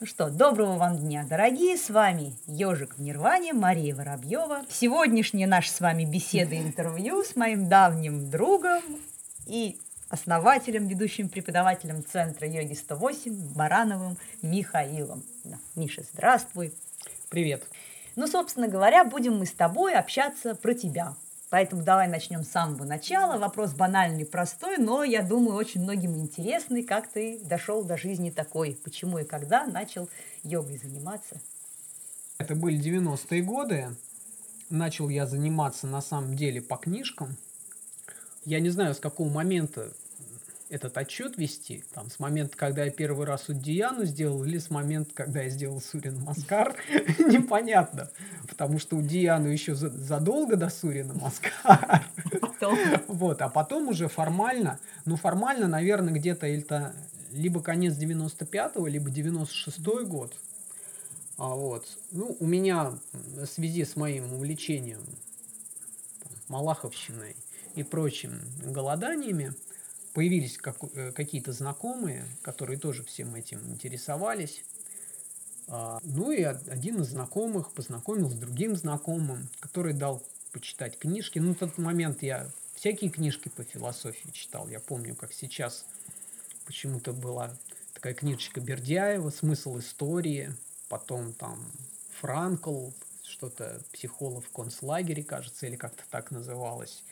Ну что, доброго вам дня, дорогие, с вами Ежик в Нирване, Мария Воробьева. Сегодняшняя наша с вами беседа и интервью с моим давним другом и основателем, ведущим преподавателем Центра йоги 108 Барановым Михаилом. Да. Миша, здравствуй. Привет. Ну, собственно говоря, будем мы с тобой общаться про тебя, Поэтому давай начнем с самого начала. Вопрос банальный, простой, но, я думаю, очень многим интересный, как ты дошел до жизни такой, почему и когда начал йогой заниматься. Это были 90-е годы. Начал я заниматься на самом деле по книжкам. Я не знаю, с какого момента этот отчет вести, там, с момента, когда я первый раз Удияну сделал, или с момента, когда я сделал Сурин Маскар, непонятно. Потому что Удияну еще задолго до Сурина Маскар. Вот, а потом уже формально, ну, формально, наверное, где-то это либо конец 95-го, либо 96-й год. А вот. Ну, у меня в связи с моим увлечением Малаховщиной и прочим голоданиями, появились как, э, какие-то знакомые, которые тоже всем этим интересовались. А, ну и один из знакомых познакомил с другим знакомым, который дал почитать книжки. Ну, в тот момент я всякие книжки по философии читал. Я помню, как сейчас почему-то была такая книжечка Бердяева «Смысл истории», потом там Франкл, что-то психолог в концлагере, кажется, или как-то так называлось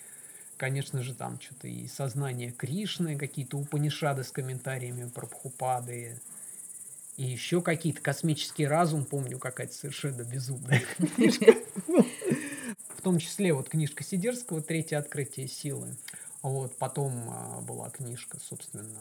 конечно же, там что-то и сознание Кришны, какие-то Упанишады с комментариями про Бхупады, и еще какие-то космический разум, помню, какая-то совершенно безумная книжка. В том числе вот книжка Сидерского «Третье открытие силы». Вот, потом а, была книжка, собственно,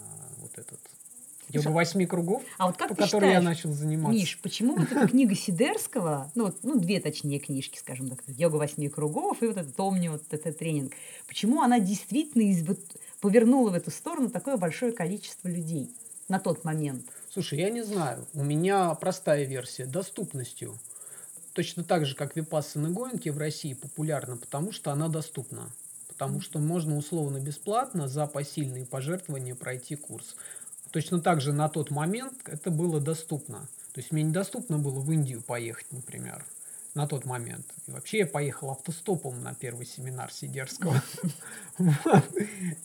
этот Йога восьми кругов, а вот как по которой я начал заниматься. Миш, почему вот эта книга Сидерского, ну, вот, ну, две точнее книжки, скажем так, Йога восьми кругов и вот этот Омни, вот этот тренинг, почему она действительно из, вот, повернула в эту сторону такое большое количество людей на тот момент? Слушай, я не знаю. У меня простая версия. Доступностью. Точно так же, как Випассана Гоенки в России популярна, потому что она доступна. Потому что можно условно бесплатно за посильные пожертвования пройти курс. Точно так же на тот момент это было доступно. То есть мне недоступно было в Индию поехать, например, на тот момент. И вообще я поехал автостопом на первый семинар Сидерского.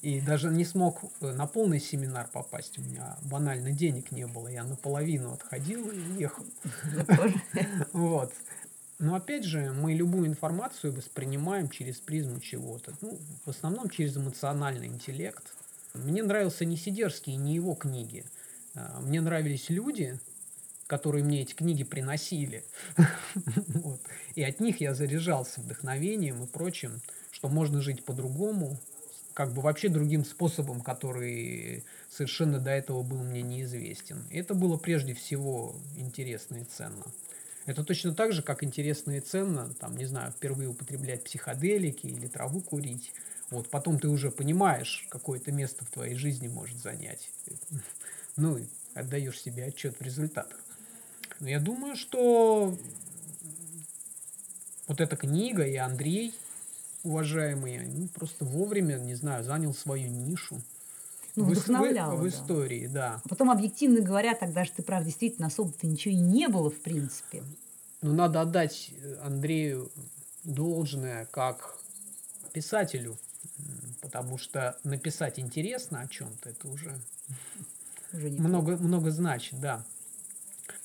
И даже не смог э, на полный семинар попасть. У меня банально денег не было. Я наполовину отходил и ехал. Вот. Но опять же, мы любую информацию воспринимаем через призму чего-то. Ну, в основном через эмоциональный интеллект. Мне нравился не Сидерский, не его книги. А, мне нравились люди, которые мне эти книги приносили. И от них я заряжался вдохновением и прочим, что можно жить по-другому, как бы вообще другим способом, который совершенно до этого был мне неизвестен. И это было прежде всего интересно и ценно. Это точно так же, как интересно и ценно, там, не знаю, впервые употреблять психоделики или траву курить, вот потом ты уже понимаешь, какое то место в твоей жизни может занять. Ну, и отдаешь себе отчет в результатах. Но я думаю, что вот эта книга и Андрей, уважаемый, они просто вовремя, не знаю, занял свою нишу. Ну, вдохновляло, в, в, в истории, да. А потом, объективно говоря, тогда же ты, правда, действительно особо-то ничего и не было, в принципе. Ну, надо отдать Андрею должное как писателю, потому что написать интересно о чем-то, это уже, уже много, много значит, да.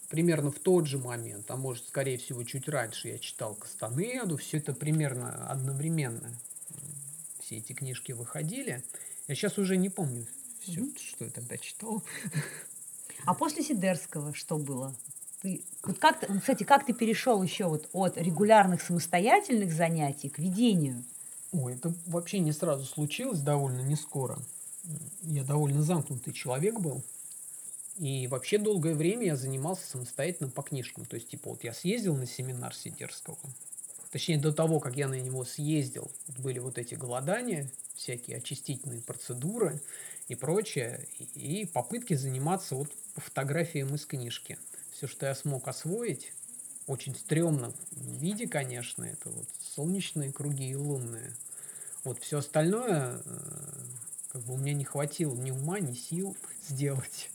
Примерно в тот же момент, а может, скорее всего, чуть раньше я читал Кастанеду, все это примерно одновременно. Все эти книжки выходили. Я сейчас уже не помню все, mm-hmm. что я тогда читал. А после Сидерского что было? Ты, вот как ты, кстати, как ты перешел еще вот от регулярных самостоятельных занятий к ведению? Ой, это вообще не сразу случилось, довольно не скоро. Я довольно замкнутый человек был. И вообще долгое время я занимался самостоятельно по книжкам. То есть, типа, вот я съездил на семинар Сидерского. Точнее, до того, как я на него съездил, были вот эти голодания, всякие очистительные процедуры и прочее. И попытки заниматься вот по фотографиям из книжки. Все, что я смог освоить, очень стрёмном виде, конечно, это вот солнечные круги и лунные. Вот все остальное, э, как бы у меня не хватило ни ума, ни сил сделать.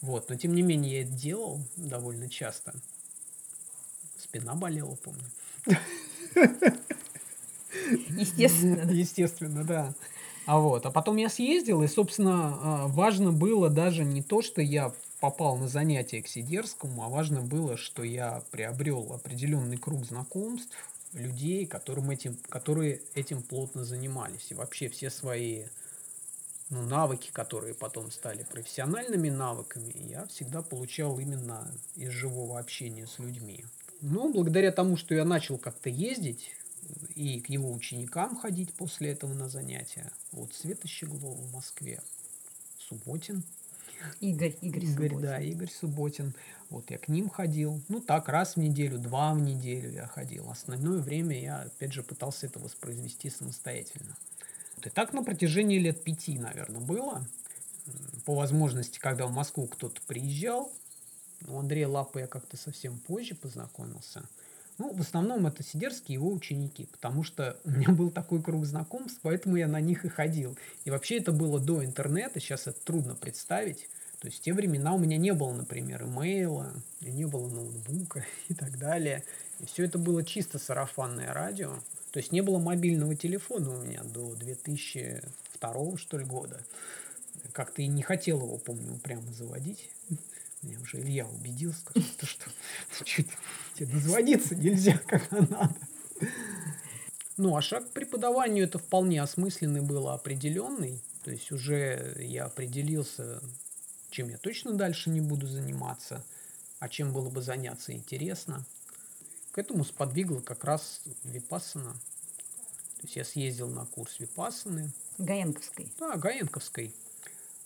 Вот, но тем не менее я это делал довольно часто. Спина болела, помню. Естественно. Естественно, да. А вот, а потом я съездил, и, собственно, а, важно было даже не то, что я попал на занятия к Сидерскому, а важно было, что я приобрел определенный круг знакомств, людей, которым этим, которые этим плотно занимались. И вообще все свои ну, навыки, которые потом стали профессиональными навыками, я всегда получал именно из живого общения с людьми. Но благодаря тому, что я начал как-то ездить и к его ученикам ходить после этого на занятия, вот Света Щеглова в Москве, Субботин. Игорь, Игорь, Игорь Субботин. да, Игорь Субботин. Вот я к ним ходил. Ну так, раз в неделю, два в неделю я ходил. Остальное время я, опять же, пытался это воспроизвести самостоятельно. Вот и так на протяжении лет пяти, наверное, было. По возможности, когда в Москву кто-то приезжал, у Андрея Лапы я как-то совсем позже познакомился. Ну, в основном это сидерские его ученики, потому что у меня был такой круг знакомств, поэтому я на них и ходил. И вообще это было до интернета, сейчас это трудно представить. То есть в те времена у меня не было, например, имейла, не было ноутбука и так далее. И все это было чисто сарафанное радио. То есть не было мобильного телефона у меня до 2002 что ли года. Как-то и не хотел его, помню, прямо заводить. Меня уже Илья убедил, сказал, что, что тебе дозвониться нельзя, когда надо. Ну, а шаг к преподаванию это вполне осмысленный был, определенный. То есть уже я определился, чем я точно дальше не буду заниматься, а чем было бы заняться интересно. К этому сподвигло как раз Випассана. То есть я съездил на курс Випассаны. Гаенковской. Да, Гаенковской.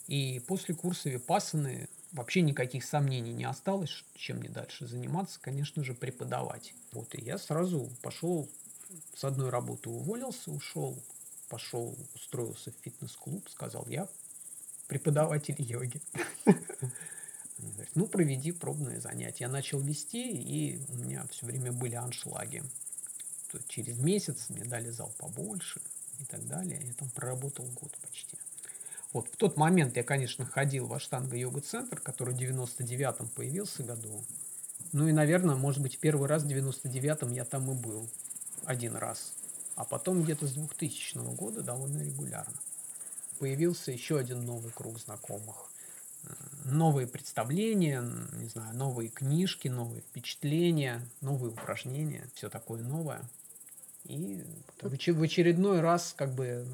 И после курса Випассаны вообще никаких сомнений не осталось, чем мне дальше заниматься, конечно же, преподавать. Вот, и я сразу пошел с одной работы уволился, ушел, пошел, устроился в фитнес-клуб, сказал, я преподаватель йоги. Ну, проведи пробные занятия. Я начал вести, и у меня все время были аншлаги. Через месяц мне дали зал побольше и так далее. Я там проработал год почти. Вот в тот момент я, конечно, ходил в Аштанга-йога-центр, который в 99-м появился году. Ну и, наверное, может быть, первый раз в 99-м я там и был. Один раз. А потом где-то с 2000 года довольно регулярно. Появился еще один новый круг знакомых. Новые представления, не знаю, новые книжки, новые впечатления, новые упражнения, все такое новое. И в очередной раз как бы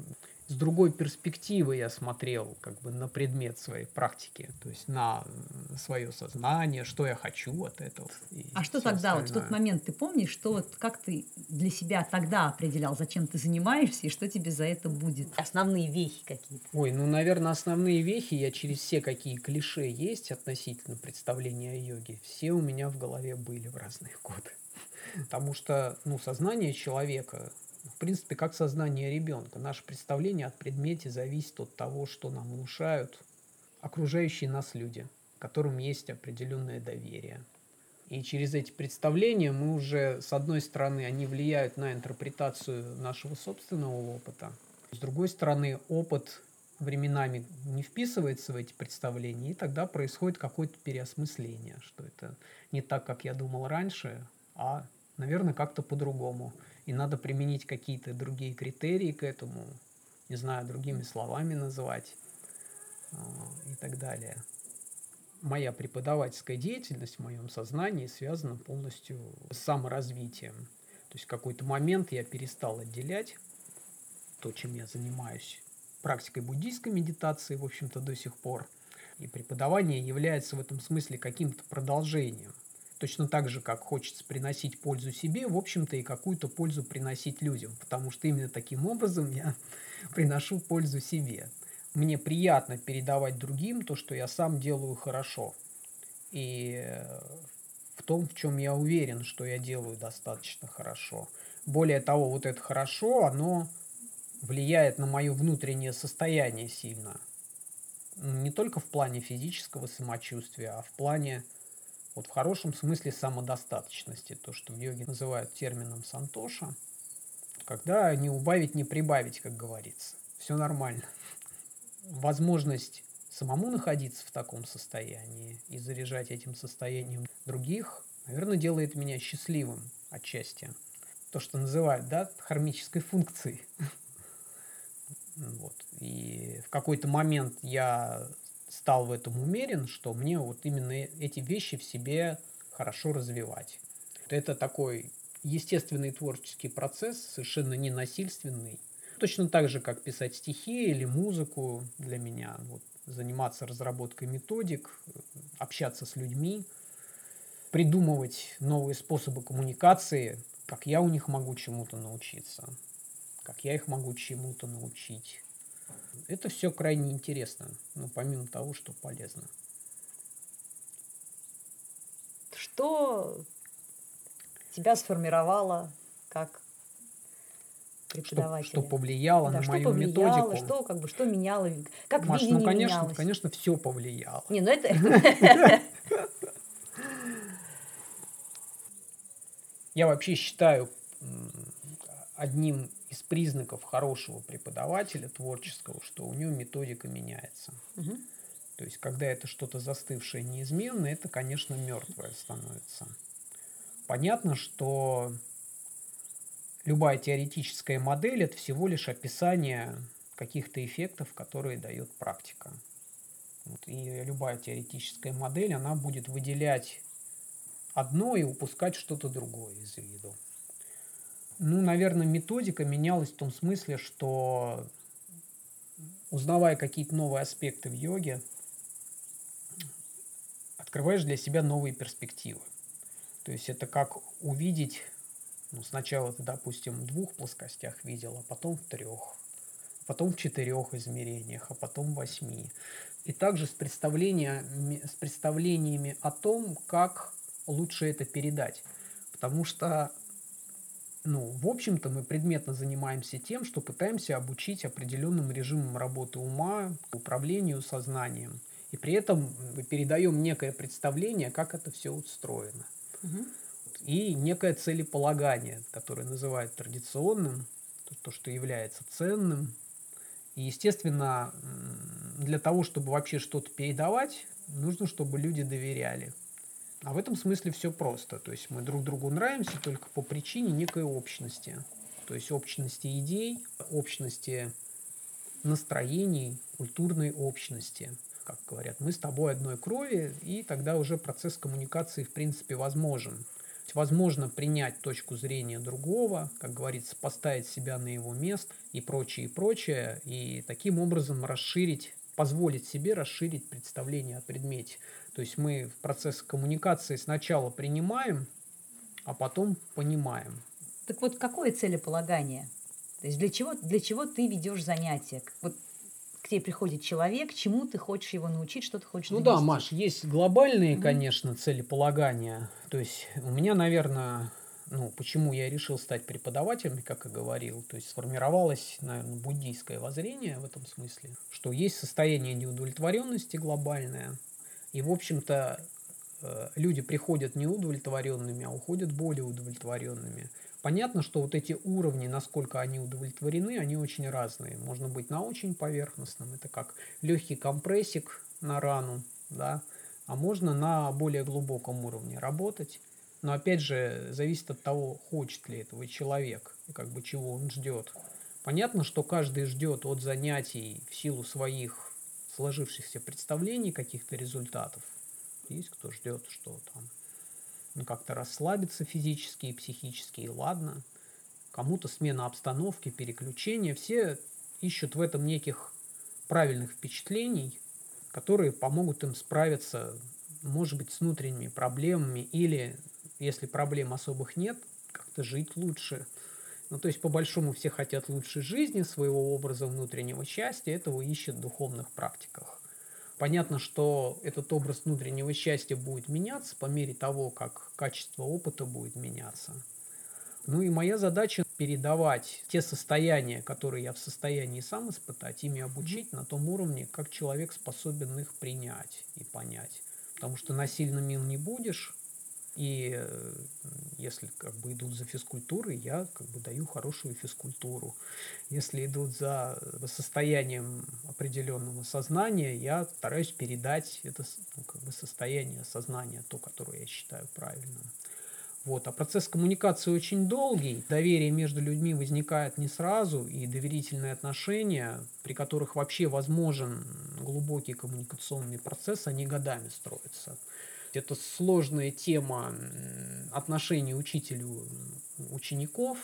с другой перспективы я смотрел как бы на предмет своей практики, то есть на свое сознание, что я хочу от этого. А что тогда, остальное. вот в тот момент ты помнишь, что вот как ты для себя тогда определял, зачем ты занимаешься и что тебе за это будет? Основные вехи какие-то. Ой, ну, наверное, основные вехи я через все какие клише есть относительно представления о йоге, все у меня в голове были в разные годы. Потому что, ну, сознание человека в принципе, как сознание ребенка. Наше представление о предмете зависит от того, что нам внушают окружающие нас люди, которым есть определенное доверие. И через эти представления мы уже, с одной стороны, они влияют на интерпретацию нашего собственного опыта. С другой стороны, опыт временами не вписывается в эти представления, и тогда происходит какое-то переосмысление, что это не так, как я думал раньше, а, наверное, как-то по-другому и надо применить какие-то другие критерии к этому, не знаю, другими словами называть а, и так далее. Моя преподавательская деятельность в моем сознании связана полностью с саморазвитием. То есть в какой-то момент я перестал отделять то, чем я занимаюсь, практикой буддийской медитации, в общем-то, до сих пор. И преподавание является в этом смысле каким-то продолжением – точно так же, как хочется приносить пользу себе, в общем-то и какую-то пользу приносить людям, потому что именно таким образом я приношу пользу себе. Мне приятно передавать другим то, что я сам делаю хорошо. И в том, в чем я уверен, что я делаю достаточно хорошо. Более того, вот это хорошо, оно влияет на мое внутреннее состояние сильно. Не только в плане физического самочувствия, а в плане вот в хорошем смысле самодостаточности, то, что в йоге называют термином сантоша, когда не убавить, не прибавить, как говорится. Все нормально. Возможность самому находиться в таком состоянии и заряжать этим состоянием других, наверное, делает меня счастливым отчасти. То, что называют, да, хармической функцией. Вот. И в какой-то момент я стал в этом умерен, что мне вот именно эти вещи в себе хорошо развивать. Это такой естественный творческий процесс, совершенно не насильственный. Точно так же, как писать стихи или музыку для меня. Вот, заниматься разработкой методик, общаться с людьми, придумывать новые способы коммуникации, как я у них могу чему-то научиться, как я их могу чему-то научить. Это все крайне интересно, ну, помимо того, что полезно. Что тебя сформировало как преподавателя? Что, что повлияло да, на что мою повлияло, методику? Что, как бы, что меняло? Как Маш, ну, конечно, менялось? конечно, все повлияло. Не, ну это... Я вообще считаю одним из признаков хорошего преподавателя творческого, что у него методика меняется. Мгм. То есть, когда это что-то застывшее, неизменное, это, конечно, мертвое становится. Понятно, что любая теоретическая модель – это всего лишь описание каких-то эффектов, которые дает практика. Вот, и любая теоретическая модель, она будет выделять одно и упускать что-то другое из виду. Ну, наверное, методика менялась в том смысле, что узнавая какие-то новые аспекты в йоге, открываешь для себя новые перспективы. То есть это как увидеть, ну, сначала ты, допустим, в двух плоскостях видел, а потом в трех, потом в четырех измерениях, а потом в восьми. И также с, представлениями, с представлениями о том, как лучше это передать. Потому что, ну, в общем-то, мы предметно занимаемся тем, что пытаемся обучить определенным режимам работы ума, управлению сознанием. И при этом передаем некое представление, как это все устроено. Мгм. И некое целеполагание, которое называют традиционным, то, то, что является ценным. И, естественно, для того, чтобы вообще что-то передавать, нужно, чтобы люди доверяли. А в этом смысле все просто. То есть мы друг другу нравимся только по причине некой общности. То есть общности идей, общности настроений, культурной общности. Как говорят, мы с тобой одной крови, и тогда уже процесс коммуникации в принципе возможен. Возможно принять точку зрения другого, как говорится, поставить себя на его место и прочее, и прочее, и таким образом расширить, позволить себе расширить представление о предмете. То есть мы в процессе коммуникации сначала принимаем, а потом понимаем. Так вот, какое целеполагание? То есть для чего, для чего ты ведешь занятия? Вот к тебе приходит человек, чему ты хочешь его научить, что ты хочешь Ну да, донести? Маш, есть глобальные, Мгм. конечно, целеполагания. То есть у меня, наверное, ну, почему я решил стать преподавателем, как и говорил, то есть сформировалось, наверное, буддийское воззрение в этом смысле, что есть состояние неудовлетворенности глобальное, и, в общем-то, э, люди приходят неудовлетворенными, а уходят более удовлетворенными. Понятно, что вот эти уровни, насколько они удовлетворены, они очень разные. Можно быть на очень поверхностном, это как легкий компрессик на рану, да, а можно на более глубоком уровне работать. Но опять же, зависит от того, хочет ли этого человек как бы чего он ждет. Понятно, что каждый ждет от занятий в силу своих сложившихся представлений каких-то результатов. Есть кто ждет, что там ну, как-то расслабиться физически и психически, и ладно. Кому-то смена обстановки, переключение. Все ищут в этом неких правильных впечатлений, которые помогут им справиться, может быть, с внутренними проблемами или, если проблем особых нет, как-то жить лучше. Ну, то есть, по большому, все хотят лучшей жизни, своего образа внутреннего счастья, этого ищут в духовных практиках. Понятно, что этот образ внутреннего счастья будет меняться по мере того, как качество опыта будет меняться. Ну и моя задача передавать те состояния, которые я в состоянии сам испытать, ими обучить на том уровне, как человек способен их принять и понять. Потому что насильно мил не будешь, И э, если как бы идут за физкультурой, я как бы даю хорошую физкультуру. Если идут за состоянием определенного сознания, я стараюсь передать это ну, как бы состояние сознания, то, которое я считаю правильным. Вот. А процесс коммуникации очень долгий. Доверие между людьми возникает не сразу, и доверительные отношения, при которых вообще возможен глубокий коммуникационный процесс, они годами строятся. Это сложная тема отношений учителю учеников,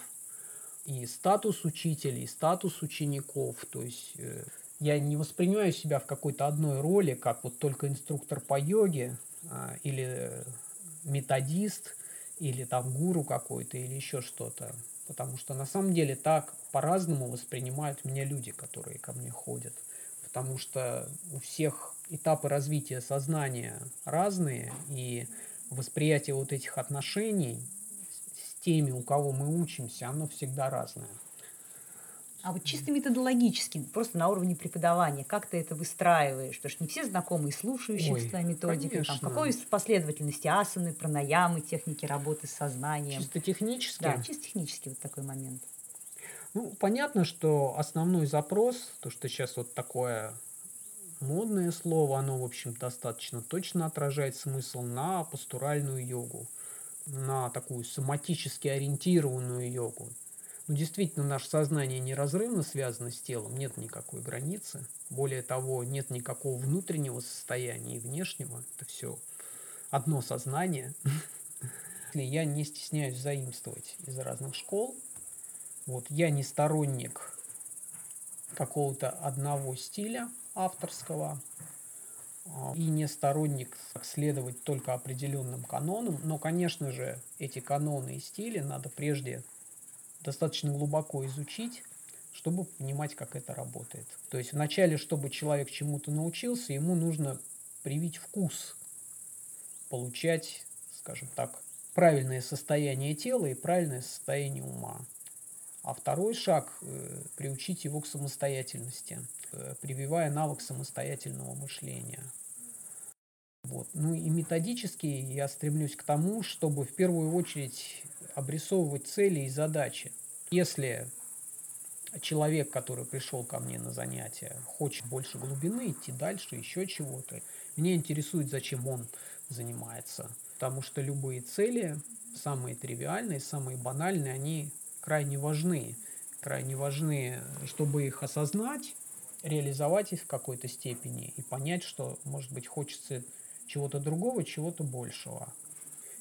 и статус учителей, и статус учеников. То есть э, я не воспринимаю себя в какой-то одной роли, как вот только инструктор по йоге а, или методист – или там гуру какой-то, или еще что-то. Потому что на самом деле так по-разному воспринимают меня люди, которые ко мне ходят. Потому что у всех этапы развития сознания разные, и восприятие вот этих отношений с теми, у кого мы учимся, оно всегда разное. А вот чисто методологически, просто на уровне преподавания, как ты это выстраиваешь? Потому что не все знакомы и слушающие с твоей методикой. Там, какой последовательности асаны, пранаямы, техники работы с сознанием? Чисто технически? Да, чисто технически вот такой момент. Ну, понятно, что основной запрос, то, что сейчас вот такое модное слово, оно, в общем, достаточно точно отражает смысл на пастуральную йогу, на такую соматически ориентированную йогу. Ну, действительно, наше сознание неразрывно связано с телом, нет никакой границы. Более того, нет никакого внутреннего состояния и внешнего. Это все одно сознание. Я не стесняюсь заимствовать из разных школ. Вот, я не сторонник какого-то одного стиля авторского а, и не сторонник следовать только определенным канонам, но, конечно же, эти каноны и стили надо прежде достаточно глубоко изучить, чтобы понимать, как это работает. То есть вначале, чтобы человек чему-то научился, ему нужно привить вкус, получать, скажем так, правильное состояние тела и правильное состояние ума. А второй шаг э, – приучить его к самостоятельности, э, прививая навык самостоятельного мышления. Вот. Ну и методически я стремлюсь к тому, чтобы в первую очередь обрисовывать цели и задачи. Если человек, который пришел ко мне на занятия, хочет больше глубины, идти дальше, еще чего-то, меня интересует, зачем он занимается. Потому что любые цели, самые тривиальные, самые банальные, они крайне важны. Крайне важны, чтобы их осознать, реализовать их в какой-то степени и понять, что, может быть, хочется чего-то другого, чего-то большего.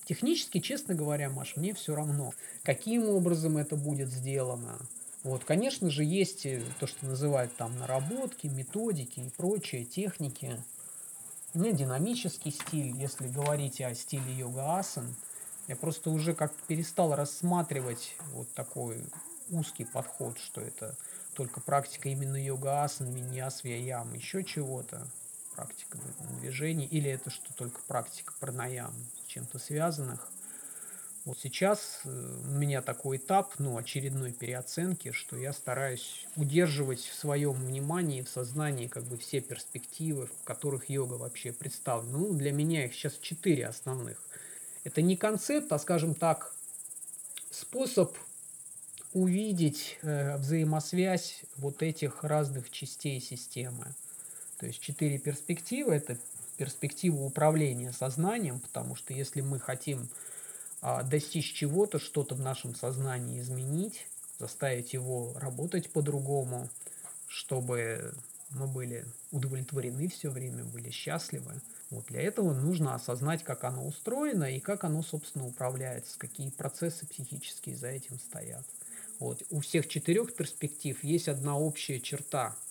Технически, честно говоря, Маш, мне все равно, каким образом это будет сделано. Вот, конечно же, есть э, то, что называют там наработки, методики и прочие техники. У меня динамический стиль, если говорить о стиле йога асан. Я просто уже как перестал рассматривать вот такой узкий подход, что это только практика именно йога асан, виньяс, вияям, еще чего-то практика движений, или это что только практика пранаям, с чем-то связанных. Вот сейчас э, у меня такой этап, ну, очередной переоценки, что я стараюсь удерживать в своем внимании, в сознании как бы все перспективы, в которых йога вообще представлена. Ну, для меня их сейчас четыре основных. Это не концепт, а, скажем так, способ увидеть э, взаимосвязь вот этих разных частей системы. То есть четыре перспективы – это перспектива управления сознанием, потому что если мы хотим а, достичь чего-то, что-то в нашем сознании изменить, заставить его работать по-другому, чтобы мы были удовлетворены все время, были счастливы. Вот для этого нужно осознать, как оно устроено и как оно, собственно, управляется, какие процессы психические за этим стоят. Вот. У всех четырех перспектив есть одна общая черта –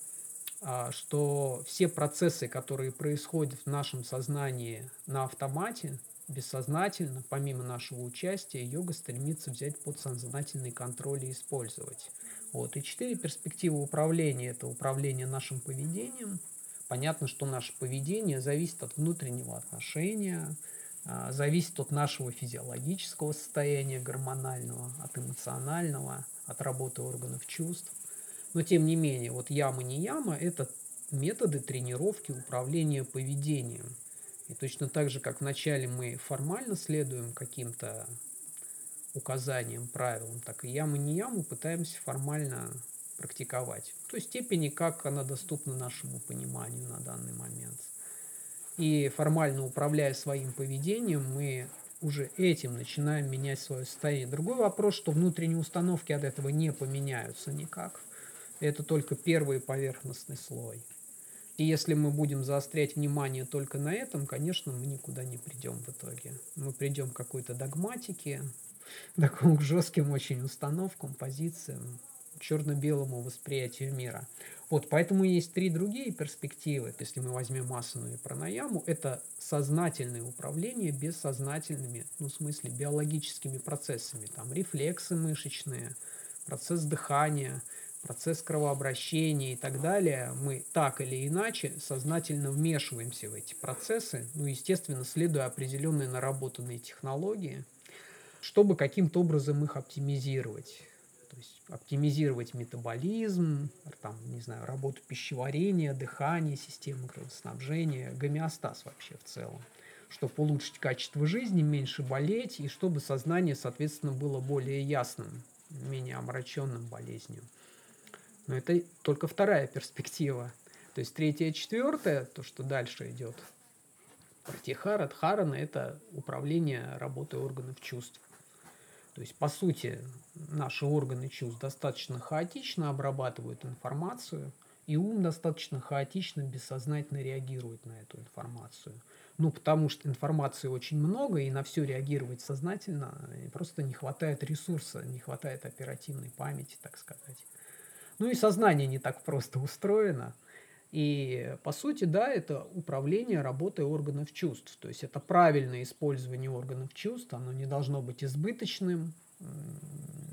а, что все процессы, которые происходят в нашем сознании на автомате, бессознательно, помимо нашего участия, йога стремится взять под сознательный контроль и использовать. Вот. И четыре перспективы управления – это управление нашим поведением. Понятно, что наше поведение зависит от внутреннего отношения, а, зависит от нашего физиологического состояния, гормонального, от эмоционального, от работы органов чувств. Но тем не менее, вот яма не яма – это методы тренировки управления поведением. И точно так же, как вначале мы формально следуем каким-то указаниям, правилам, так и яму не яму пытаемся формально практиковать. В той степени, как она доступна нашему пониманию на данный момент. И формально управляя своим поведением, мы уже этим начинаем менять свое состояние. Другой вопрос, что внутренние установки от этого не поменяются никак. Это только первый поверхностный слой. И если мы будем заострять внимание только на этом, конечно, мы никуда не придем в итоге. Мы придем к какой-то догматике, такому к жестким очень установкам, позициям, черно-белому восприятию мира. Вот, поэтому есть три другие перспективы. Если мы возьмем асану и пранаяму, это сознательное управление бессознательными, ну, в смысле, биологическими процессами. Там рефлексы мышечные, процесс дыхания, процесс кровообращения и так далее. Мы так или иначе сознательно вмешиваемся в эти процессы, ну, естественно, следуя определенные наработанные технологии, чтобы каким-то образом их оптимизировать то есть оптимизировать метаболизм, там, не знаю, работу пищеварения, дыхания, системы кровоснабжения, гомеостаз вообще в целом, чтобы улучшить качество жизни, меньше болеть, и чтобы сознание, соответственно, было более ясным, менее омраченным болезнью. Но это только вторая перспектива. То есть третья и четвертая, то, что дальше идет, Пратихара, Дхарана – это управление работой органов чувств. То есть, по сути, наши органы чувств достаточно хаотично обрабатывают информацию, и ум достаточно хаотично, бессознательно реагирует на эту информацию. Ну, потому что информации очень много, и на все реагировать сознательно просто не хватает ресурса, не хватает оперативной памяти, так сказать. Ну и сознание не так просто устроено – и по сути, да, это управление работой органов чувств. То есть это правильное использование органов чувств, оно не должно быть избыточным,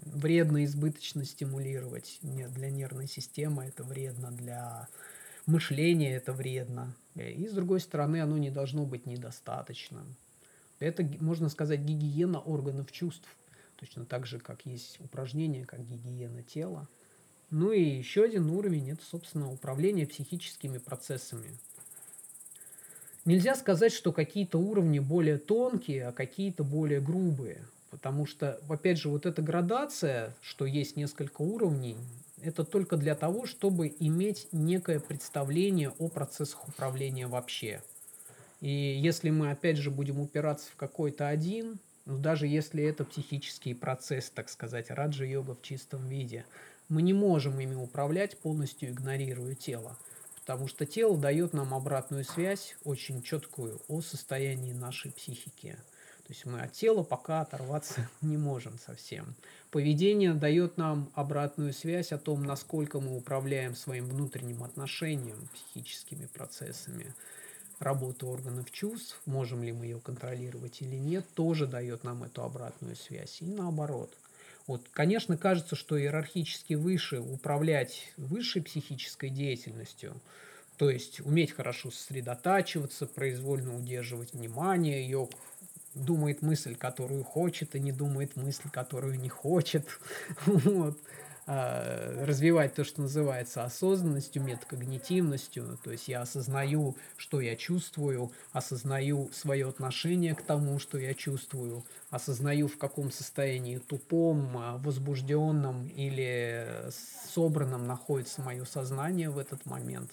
вредно избыточно стимулировать. Нет, для нервной системы это вредно, для мышления это вредно. И с другой стороны, оно не должно быть недостаточным. Это, можно сказать, гигиена органов чувств. Точно так же, как есть упражнения, как гигиена тела. Ну и еще один уровень – это, собственно, управление психическими процессами. Нельзя сказать, что какие-то уровни более тонкие, а какие-то более грубые. Потому что, опять же, вот эта градация, что есть несколько уровней, это только для того, чтобы иметь некое представление о процессах управления вообще. И если мы, опять же, будем упираться в какой-то один, ну, даже если это психический процесс, так сказать, раджа-йога в чистом виде, мы не можем ими управлять, полностью игнорируя тело. Потому что тело дает нам обратную связь, очень четкую, о состоянии нашей психики. То есть мы от тела пока оторваться не можем совсем. Поведение дает нам обратную связь о том, насколько мы управляем своим внутренним отношением, психическими процессами. Работа органов чувств, можем ли мы ее контролировать или нет, тоже дает нам эту обратную связь. И наоборот – вот, конечно, кажется, что иерархически выше управлять высшей психической деятельностью, то есть уметь хорошо сосредотачиваться, произвольно удерживать внимание, йог думает мысль, которую хочет, и не думает мысль, которую не хочет. Вот. А, развивать то, что называется осознанностью, метакогнитивностью. То есть я осознаю, что я чувствую, осознаю свое отношение к тому, что я чувствую, осознаю, в каком состоянии тупом, а, возбужденном или собранном находится мое сознание в этот момент.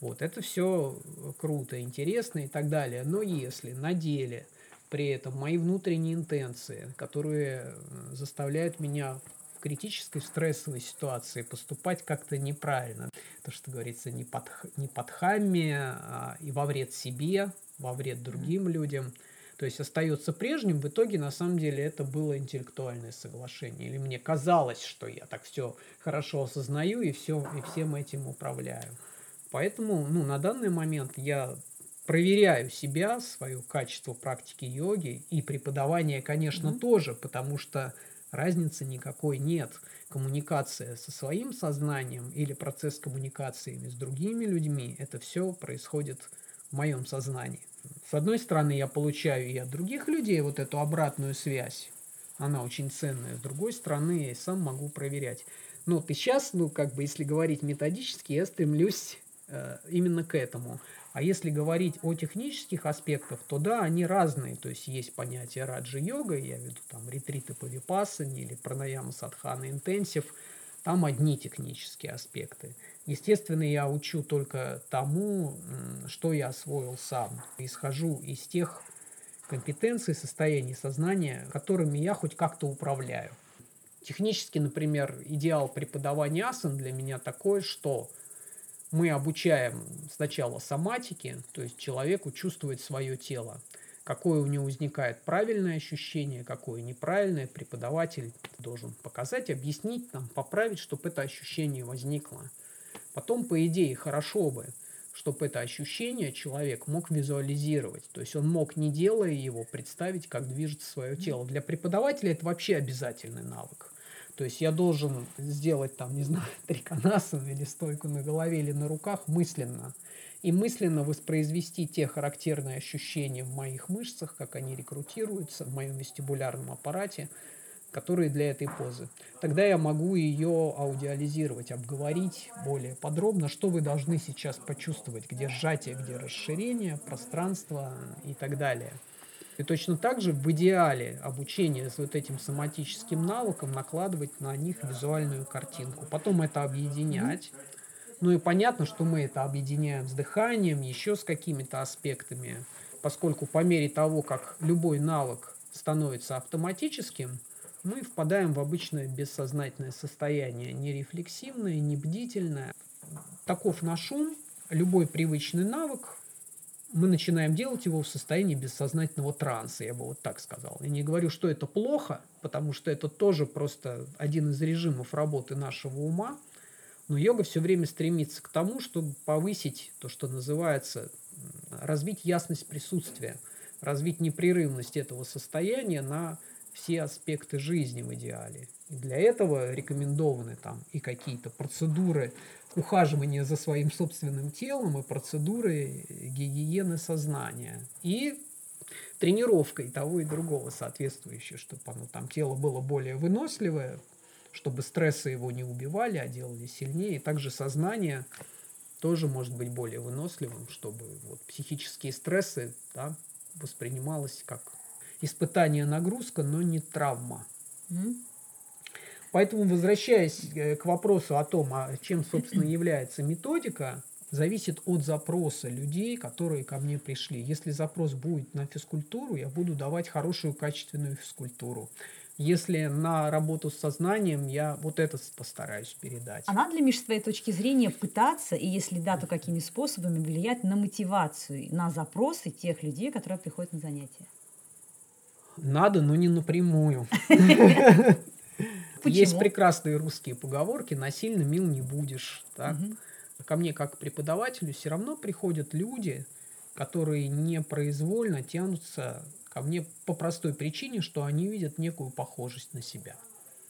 Вот, это все круто, интересно и так далее. Но если на деле при этом мои внутренние интенции, которые заставляют меня критической стрессовой ситуации поступать как-то неправильно. То, что говорится, не под, не под хамме, а и во вред себе, во вред другим людям. То есть остается прежним, в итоге на самом деле это было интеллектуальное соглашение. Или мне казалось, что я так все хорошо осознаю и, все, и всем этим управляю. Поэтому ну, на данный момент я проверяю себя, свое качество практики йоги и преподавания, конечно, mm-hmm. тоже, потому что разницы никакой нет. Коммуникация со своим сознанием или процесс коммуникации с другими людьми, это все происходит в моем сознании. С одной стороны, я получаю и от других людей вот эту обратную связь, она очень ценная. С другой стороны, я сам могу проверять. Но ты сейчас, ну, как бы, если говорить методически, я стремлюсь именно к этому. А если говорить о технических аспектах, то да, они разные. То есть есть понятие раджа-йога, я веду там ретриты по випассане или пранаяма садхана интенсив, там одни технические аспекты. Естественно, я учу только тому, что я освоил сам. Исхожу из тех компетенций, состояний сознания, которыми я хоть как-то управляю. Технически, например, идеал преподавания асан для меня такой, что мы обучаем сначала соматике, то есть человеку чувствовать свое тело, какое у него возникает правильное ощущение, какое неправильное, преподаватель должен показать, объяснить, нам, поправить, чтобы это ощущение возникло. Потом, по идее, хорошо бы, чтобы это ощущение человек мог визуализировать. То есть он мог, не делая его, представить, как движется свое тело. Для преподавателя это вообще обязательный навык. То есть я должен сделать там, не знаю, триконасу или стойку на голове или на руках мысленно. И мысленно воспроизвести те характерные ощущения в моих мышцах, как они рекрутируются в моем вестибулярном аппарате, которые для этой позы. Тогда я могу ее аудиализировать, обговорить более подробно, что вы должны сейчас почувствовать, где сжатие, где расширение, пространство и так далее. И точно так же в идеале обучение с вот этим соматическим навыком накладывать на них визуальную картинку. Потом это объединять. Ну и понятно, что мы это объединяем с дыханием, еще с какими-то аспектами, поскольку по мере того, как любой навык становится автоматическим, мы впадаем в обычное бессознательное состояние, не рефлексивное, не бдительное. Таков наш ум. Любой привычный навык мы начинаем делать его в состоянии бессознательного транса, я бы вот так сказал. Я не говорю, что это плохо, потому что это тоже просто один из режимов работы нашего ума, но йога все время стремится к тому, чтобы повысить то, что называется, развить ясность присутствия, развить непрерывность этого состояния на все аспекты жизни в идеале. И для этого рекомендованы там и какие-то процедуры ухаживания за своим собственным телом и процедуры гигиены сознания. И тренировкой того и другого соответствующее, чтобы оно, там, тело было более выносливое, чтобы стрессы его не убивали, а делали сильнее. И также сознание тоже может быть более выносливым, чтобы вот, психические стрессы да, воспринималось как испытание, нагрузка, но не травма. Mm-hmm. Поэтому, возвращаясь э, к вопросу о том, а чем, собственно, является методика, зависит от запроса людей, которые ко мне пришли. Если запрос будет на физкультуру, я буду давать хорошую качественную физкультуру. Если на работу с сознанием, я вот это постараюсь передать. А надо ли, Миш, с твоей точки зрения пытаться, и если да, то какими способами влиять на мотивацию, на запросы тех людей, которые приходят на занятия? Надо, но не напрямую. Почему? Есть прекрасные русские поговорки «насильно мил не будешь». Так? Угу. Ко мне как преподавателю все равно приходят люди, которые непроизвольно тянутся ко мне по простой причине, что они видят некую похожесть на себя.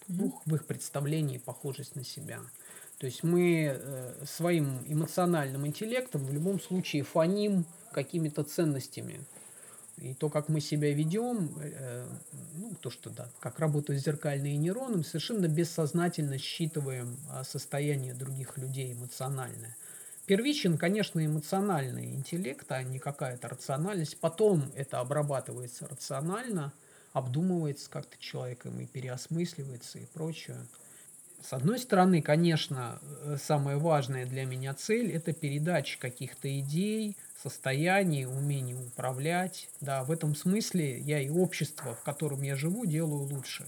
Угу. Ну, в их представлении похожесть на себя. То есть мы э, своим эмоциональным интеллектом в любом случае фоним какими-то ценностями. И то, как мы себя ведем, э, ну, то, что да, как работают зеркальные нейроны, совершенно бессознательно считываем а, состояние других людей эмоциональное. Первичен, конечно, эмоциональный интеллект, а не какая-то рациональность. Потом это обрабатывается рационально, обдумывается как-то человеком и переосмысливается и прочее. С одной стороны, конечно, э, самая важная для меня цель – это передача каких-то идей, состоянии, умении управлять. Да, в этом смысле я и общество, в котором я живу, делаю лучше.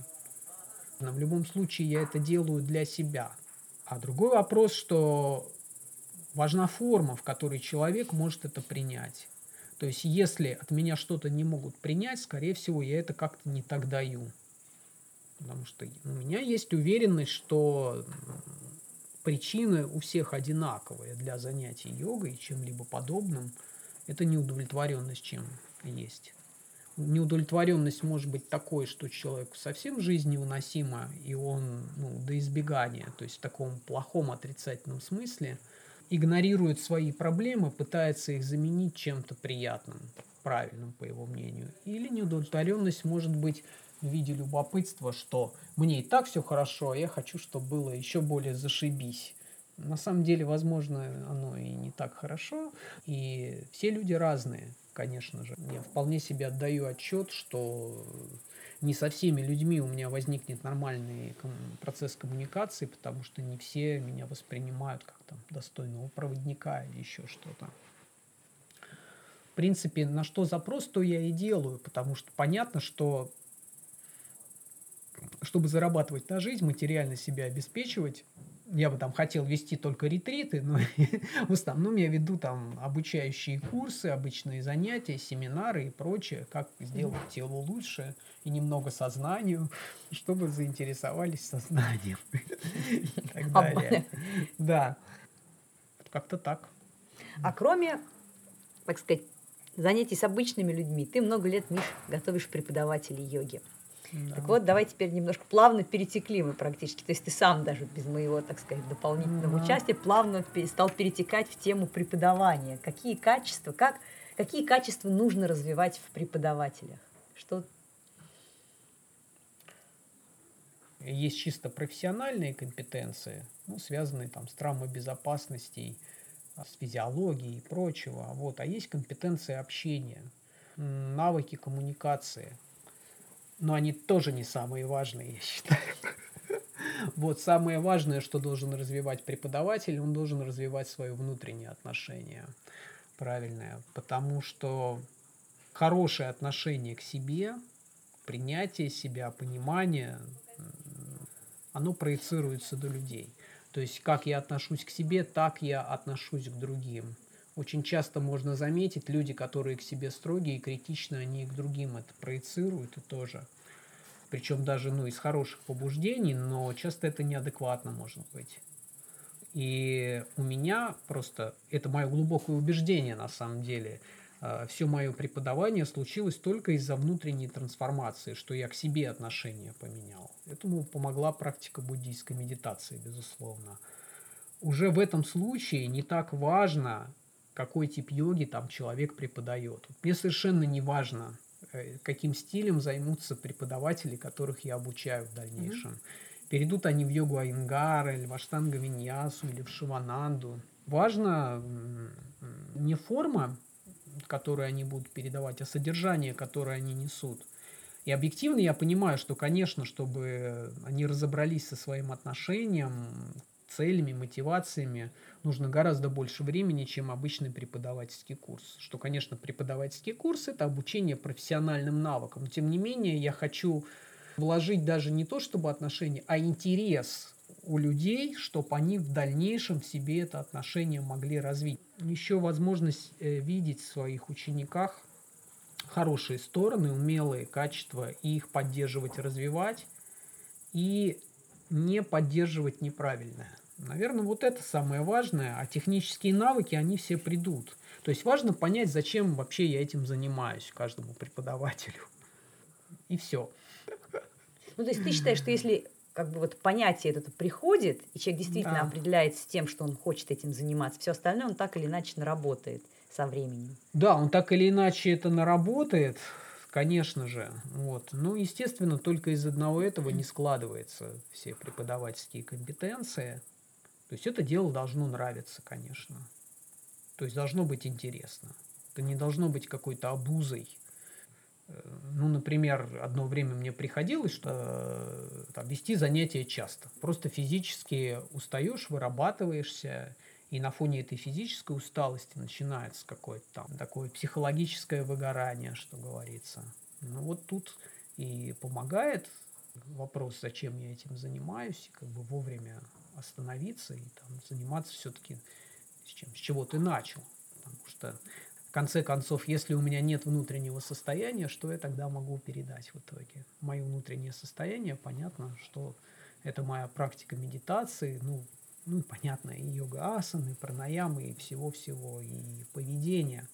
Но в любом случае я это делаю для себя. А другой вопрос, что важна форма, в которой человек может это принять. То есть, если от меня что-то не могут принять, скорее всего, я это как-то не так даю. Потому что у меня есть уверенность, что причины у всех одинаковые для занятий йогой и чем-либо подобным. Это неудовлетворенность чем есть. Неудовлетворенность может быть такой, что человеку совсем жизнь невыносима, и он ну, до избегания, то есть в таком плохом отрицательном смысле, игнорирует свои проблемы, пытается их заменить чем-то приятным, правильным, по его мнению. Или неудовлетворенность может быть в виде любопытства, что мне и так все хорошо, а я хочу, чтобы было еще более зашибись. На самом деле, возможно, оно и не так хорошо, и все люди разные, конечно же. Я вполне себе отдаю отчет, что не со всеми людьми у меня возникнет нормальный процесс коммуникации, потому что не все меня воспринимают как там достойного проводника или еще что-то. В принципе, на что запрос, то я и делаю, потому что понятно, что чтобы зарабатывать на жизнь, материально себя обеспечивать, я бы там хотел вести только ретриты, но в основном я веду там обучающие курсы, обычные занятия, семинары и прочее, как сделать тело лучше и немного сознанию, чтобы заинтересовались сознанием и так далее. Да, как-то так. А кроме, так сказать, занятий с обычными людьми, ты много лет, Миш, готовишь преподавателей йоги. Да. Так вот, давай теперь немножко плавно перетекли мы практически. То есть ты сам даже без моего, так сказать, дополнительного да. участия плавно стал перетекать в тему преподавания. Какие качества, как, какие качества нужно развивать в преподавателях? Что есть чисто профессиональные компетенции, ну, связанные там, с травмобезопасностью, с физиологией и прочего. Вот. А есть компетенции общения, навыки коммуникации – но они тоже не самые важные, я считаю. Вот самое важное, что должен развивать преподаватель, он должен развивать свое внутреннее отношение правильное, потому что хорошее отношение к себе, принятие себя, понимание, оно проецируется до людей. То есть как я отношусь к себе, так я отношусь к другим. Очень часто можно заметить, люди, которые к себе строгие и критичны, они и к другим это проецируют и тоже. Причем даже ну, из хороших побуждений, но часто это неадекватно может быть. И у меня просто, это мое глубокое убеждение на самом деле, а, все мое преподавание случилось только из-за внутренней трансформации, что я к себе отношения поменял. Этому помогла практика буддийской медитации, безусловно. Уже в этом случае не так важно, какой тип йоги там человек преподает. Мне совершенно не важно, э, каким стилем займутся преподаватели, которых я обучаю в дальнейшем. Mm-hmm. Перейдут они в йогу Айнгара, или в Аштанга Виньясу, или в Шивананду. Важно не форма, которую они будут передавать, а содержание, которое они несут. И объективно я понимаю, что, конечно, чтобы они разобрались со своим отношением, целями, мотивациями, нужно гораздо больше времени, чем обычный преподавательский курс. Что, конечно, преподавательский курс – это обучение профессиональным навыкам. Тем не менее, я хочу вложить даже не то, чтобы отношения, а интерес у людей, чтобы они в дальнейшем в себе это отношение могли развить. Еще возможность э, видеть в своих учениках хорошие стороны, умелые качества, и их поддерживать, развивать, и не поддерживать неправильное. Наверное, вот это самое важное, а технические навыки, они все придут. То есть важно понять, зачем вообще я этим занимаюсь каждому преподавателю. И все. Ну, то есть ты считаешь, что если как бы вот понятие это приходит, и человек действительно да. определяется тем, что он хочет этим заниматься, все остальное он так или иначе наработает со временем. Да, он так или иначе это наработает, конечно же. Вот. Ну, естественно, только из одного этого не складываются все преподавательские компетенции. То есть это дело должно нравиться, конечно. То есть должно быть интересно. Это не должно быть какой-то обузой. Э, ну, например, одно время мне приходилось что, э, там, вести занятия часто. Просто физически устаешь, вырабатываешься, и на фоне этой физической усталости начинается какое-то там такое психологическое выгорание, что говорится. Ну вот тут и помогает вопрос, зачем я этим занимаюсь, и как бы вовремя остановиться и там, заниматься все-таки с, чем, с чего ты начал. Потому что в конце концов, если у меня нет внутреннего состояния, что я тогда могу передать в итоге? Мое внутреннее состояние, понятно, что это моя практика медитации, ну, ну понятно, и йога-асаны, и пранаямы, и всего-всего, и поведение.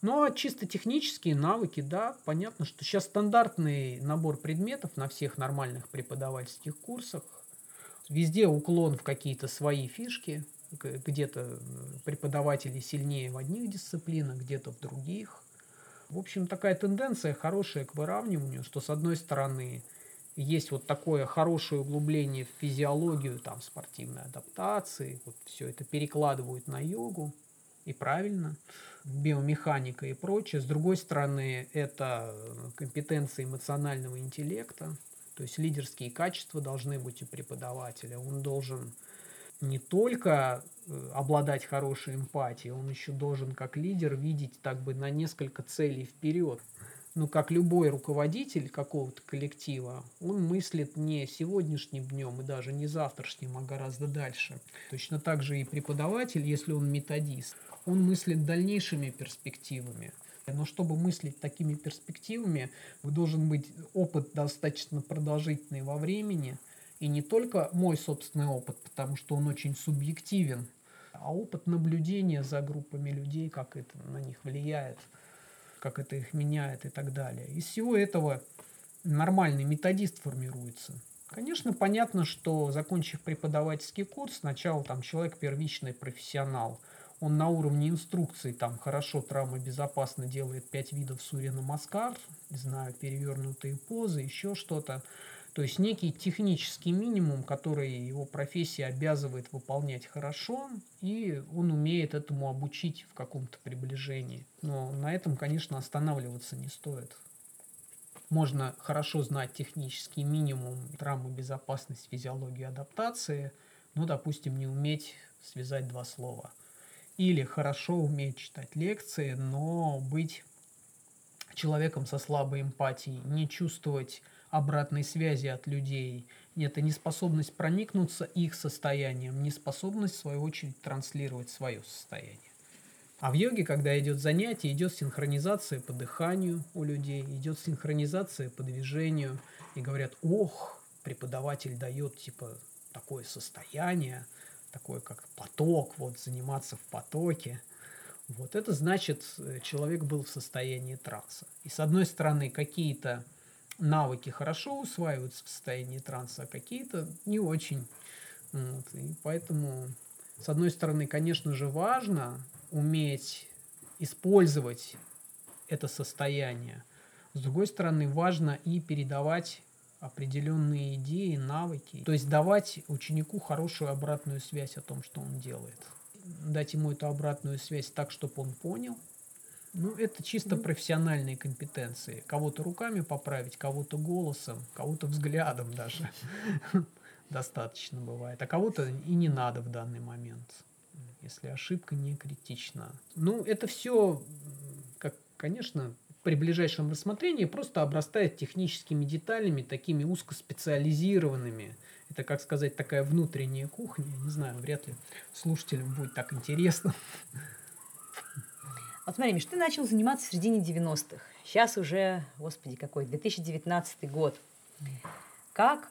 Ну, а чисто технические навыки, да, понятно, что сейчас стандартный набор предметов на всех нормальных преподавательских курсах Везде уклон в какие-то свои фишки, где-то преподаватели сильнее в одних дисциплинах, где-то в других. В общем, такая тенденция хорошая к выравниванию, что с одной стороны есть вот такое хорошее углубление в физиологию, там, спортивной адаптации, вот все это перекладывают на йогу, и правильно, биомеханика и прочее. С другой стороны, это компетенция эмоционального интеллекта, то есть лидерские качества должны быть у преподавателя. Он должен не только э, обладать хорошей эмпатией, он еще должен как лидер видеть так бы на несколько целей вперед. Ну, как любой руководитель какого-то коллектива, он мыслит не сегодняшним днем и даже не завтрашним, а гораздо дальше. Точно так же и преподаватель, если он методист, он мыслит дальнейшими перспективами. Но чтобы мыслить такими перспективами, должен быть опыт достаточно продолжительный во времени – и не только мой собственный опыт, потому что он очень субъективен, а опыт наблюдения за группами людей, как это на них влияет, как это их меняет и так далее. Из всего этого нормальный методист формируется. Конечно, понятно, что закончив преподавательский курс, сначала там человек первичный профессионал, он на уровне инструкций там хорошо травмобезопасно делает пять видов Сурина Маскар, знаю, перевернутые позы, еще что-то. То есть некий технический минимум, который его профессия обязывает выполнять хорошо, и он умеет этому обучить в каком-то приближении. Но на этом, конечно, останавливаться не стоит. Можно хорошо знать технический минимум, травмобезопасность, физиологию адаптации, но, допустим, не уметь связать два слова. Или хорошо уметь читать лекции, но быть человеком со слабой эмпатией, не чувствовать обратной связи от людей. Это неспособность проникнуться их состоянием, неспособность, в свою очередь, транслировать свое состояние. А в йоге, когда идет занятие, идет синхронизация по дыханию у людей, идет синхронизация по движению. И говорят, ох, преподаватель дает типа такое состояние, такое как поток, вот заниматься в потоке. Вот это значит, э, человек был в состоянии транса. И с одной стороны, какие-то навыки хорошо усваиваются в состоянии транса, а какие-то не очень. Вот. И поэтому, с одной стороны, конечно же, важно уметь использовать это состояние. С другой стороны, важно и передавать определенные идеи, навыки. То есть давать ученику хорошую обратную связь о том, что он делает. Дать ему эту обратную связь так, чтобы он понял – ну, это чисто профессиональные компетенции. Кого-то руками поправить, кого-то голосом, кого-то взглядом даже достаточно бывает. А кого-то и не надо в данный момент, если ошибка не критична. Ну, это все, как, конечно, при ближайшем рассмотрении просто обрастает техническими деталями, такими узкоспециализированными. Это, как сказать, такая внутренняя кухня. Не знаю, вряд ли слушателям будет так интересно. Вот смотри, Миш, ты начал заниматься в середине 90-х. Сейчас уже, господи, какой, 2019 год. Как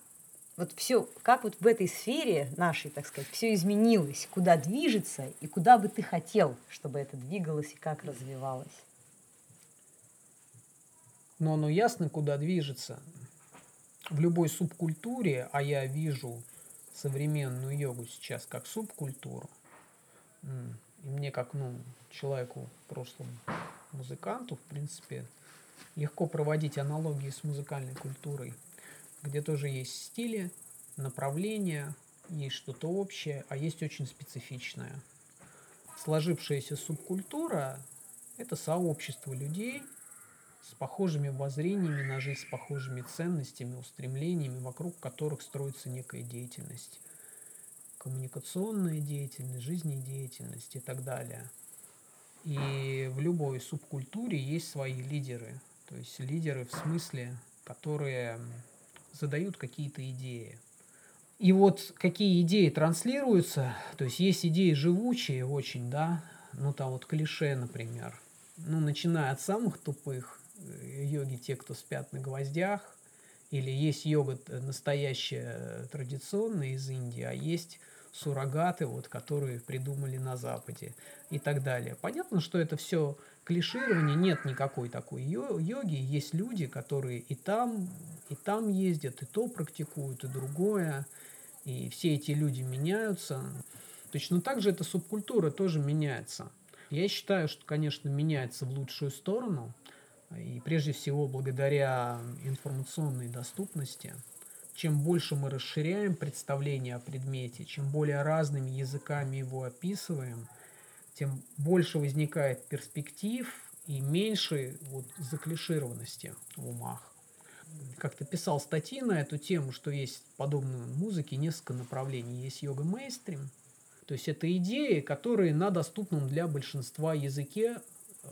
вот все, как вот в этой сфере нашей, так сказать, все изменилось, куда движется и куда бы ты хотел, чтобы это двигалось и как развивалось? Но оно ясно, куда движется. В любой субкультуре, а я вижу современную йогу сейчас как субкультуру, и мне как ну, человеку, прошлому музыканту, в принципе, легко проводить аналогии с музыкальной культурой, где тоже есть стили, направления, есть что-то общее, а есть очень специфичное. Сложившаяся субкультура – это сообщество людей с похожими воззрениями на жизнь, с похожими ценностями, устремлениями, вокруг которых строится некая деятельность. Коммуникационная деятельность, жизнедеятельность и так далее – и в любой субкультуре есть свои лидеры. То есть лидеры в смысле, которые задают какие-то идеи. И вот какие идеи транслируются, то есть есть идеи живучие очень, да, ну там вот клише, например, ну начиная от самых тупых, йоги те, кто спят на гвоздях, или есть йога настоящая традиционная из Индии, а есть суррогаты, вот, которые придумали на Западе и так далее. Понятно, что это все клиширование, нет никакой такой йоги, есть люди, которые и там, и там ездят, и то практикуют, и другое, и все эти люди меняются. Точно так же эта субкультура тоже меняется. Я считаю, что, конечно, меняется в лучшую сторону, и прежде всего благодаря информационной доступности – чем больше мы расширяем представление о предмете, чем более разными языками его описываем, тем больше возникает перспектив и меньше вот заклишированности в умах. Как-то писал статьи на эту тему, что есть подобные музыки несколько направлений. Есть йога мейстрим, то есть это идеи, которые на доступном для большинства языке,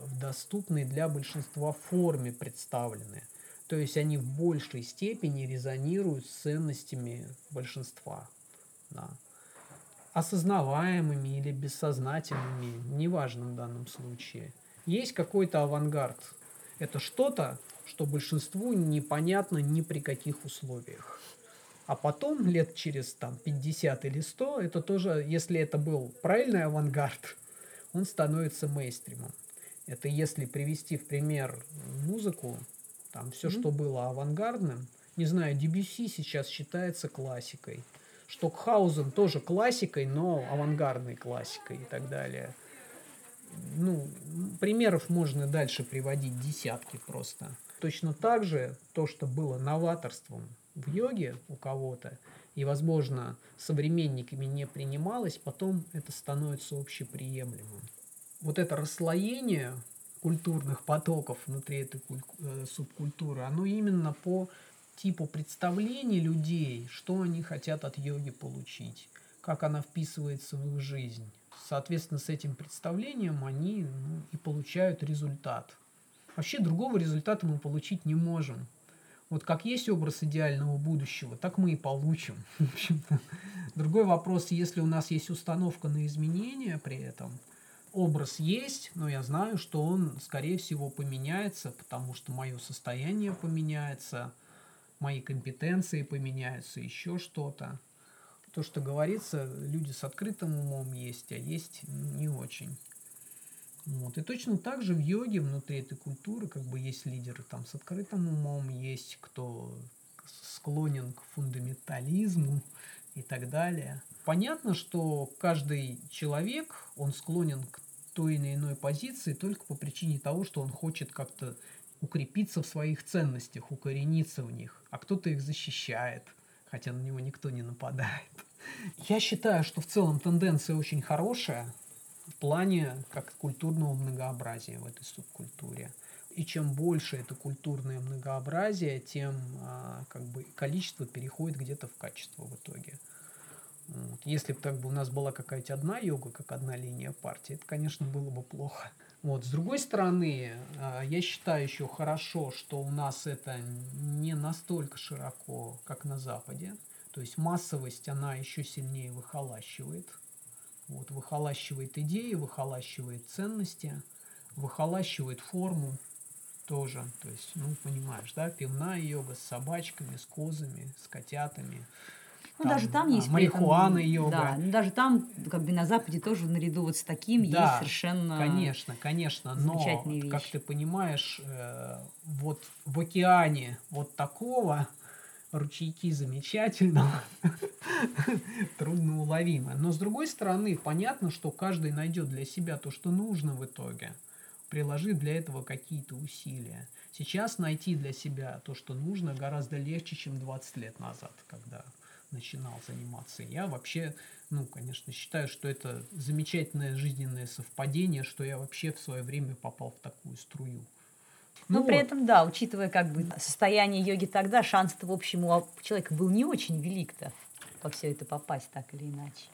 в доступной для большинства форме представлены. То есть они в большей степени резонируют с ценностями большинства. Да. Осознаваемыми или бессознательными, неважно в данном случае. Есть какой-то авангард. Это что-то, что большинству непонятно ни при каких условиях. А потом, лет через там, 50 или 100, это тоже, если это был правильный авангард, он становится мейстримом. Это если привести в пример музыку, там все, mm-hmm. что было авангардным. Не знаю, DBC сейчас считается классикой. Штокхаузен тоже классикой, но авангардной классикой и так далее. Ну, примеров можно дальше приводить десятки просто. Точно так же то, что было новаторством в йоге у кого-то, и, возможно, современниками не принималось, потом это становится общеприемлемым. Вот это расслоение культурных потоков внутри этой э, субкультуры, оно именно по типу представлений людей, что они хотят от йоги получить, как она вписывается в их жизнь. Соответственно, с этим представлением они ну, и получают результат. Вообще другого результата мы получить не можем. Вот как есть образ идеального будущего, так мы и получим. Другой вопрос, если у нас есть установка на изменения при этом – образ есть, но я знаю, что он, скорее всего, поменяется, потому что мое состояние поменяется, мои компетенции поменяются, еще что-то. То, что говорится, люди с открытым умом есть, а есть не очень. Вот. И точно так же в йоге внутри этой культуры как бы есть лидеры там с открытым умом, есть кто склонен к фундаментализму и так далее. Понятно, что каждый человек, он склонен к той или иной позиции только по причине того, что он хочет как-то укрепиться в своих ценностях, укорениться в них, а кто-то их защищает, хотя на него никто не нападает. Я считаю, что в целом тенденция очень хорошая в плане как культурного многообразия в этой субкультуре. И чем больше это культурное многообразие, тем а, как бы количество переходит где-то в качество в итоге. Вот. Если бы так бы у нас была какая-то одна йога, как одна линия партии, это, конечно, было бы плохо. Вот. С другой стороны, а, я считаю еще хорошо, что у нас это не настолько широко, как на Западе. То есть массовость, она еще сильнее выхолащивает. Вот, выхолащивает идеи, выхолащивает ценности, выхолащивает форму тоже. То есть, ну, понимаешь, да, пивная йога с собачками, с козами, с котятами – ну, там, даже там есть... Марихуана, этом, йога. Да, ну, даже там, как бы на Западе тоже наряду вот с таким да, есть совершенно конечно, конечно, но, вещь. как ты понимаешь, э, вот в океане вот такого ручейки замечательного, трудно уловимо. Но с другой стороны, понятно, что каждый найдет для себя то, что нужно в итоге, приложив для этого какие-то усилия. Сейчас найти для себя то, что нужно, гораздо легче, чем 20 лет назад, когда начинал заниматься. Я вообще, ну, конечно, считаю, что это замечательное жизненное совпадение, что я вообще в свое время попал в такую струю. Но ну, при вот. этом, да, учитывая как бы состояние йоги тогда, шанс-то, в общем, у человека был не очень велик-то во все это попасть так или иначе.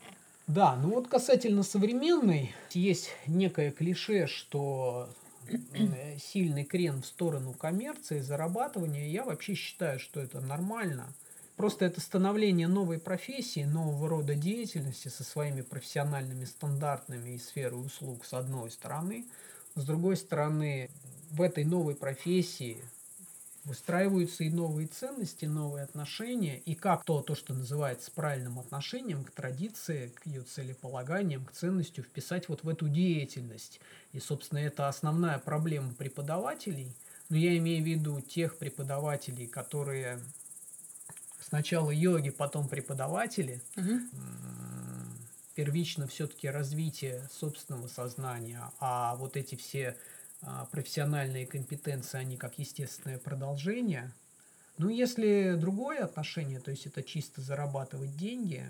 Да, ну вот касательно современной, есть некое клише, что э, сильный крен в сторону коммерции, зарабатывания, я вообще считаю, что это нормально. Просто это становление новой профессии, нового рода деятельности со своими профессиональными стандартными и сферой услуг с одной стороны. С другой стороны, в этой новой профессии выстраиваются и новые ценности, новые отношения, и как то, то, что называется правильным отношением к традиции, к ее целеполаганиям, к ценностью вписать вот в эту деятельность. И, собственно, это основная проблема преподавателей. Но я имею в виду тех преподавателей, которые сначала йоги, потом преподаватели. Угу. Первично все-таки развитие собственного сознания, а вот эти все а, профессиональные компетенции, они как естественное продолжение. Ну, если другое отношение, то есть это чисто зарабатывать деньги,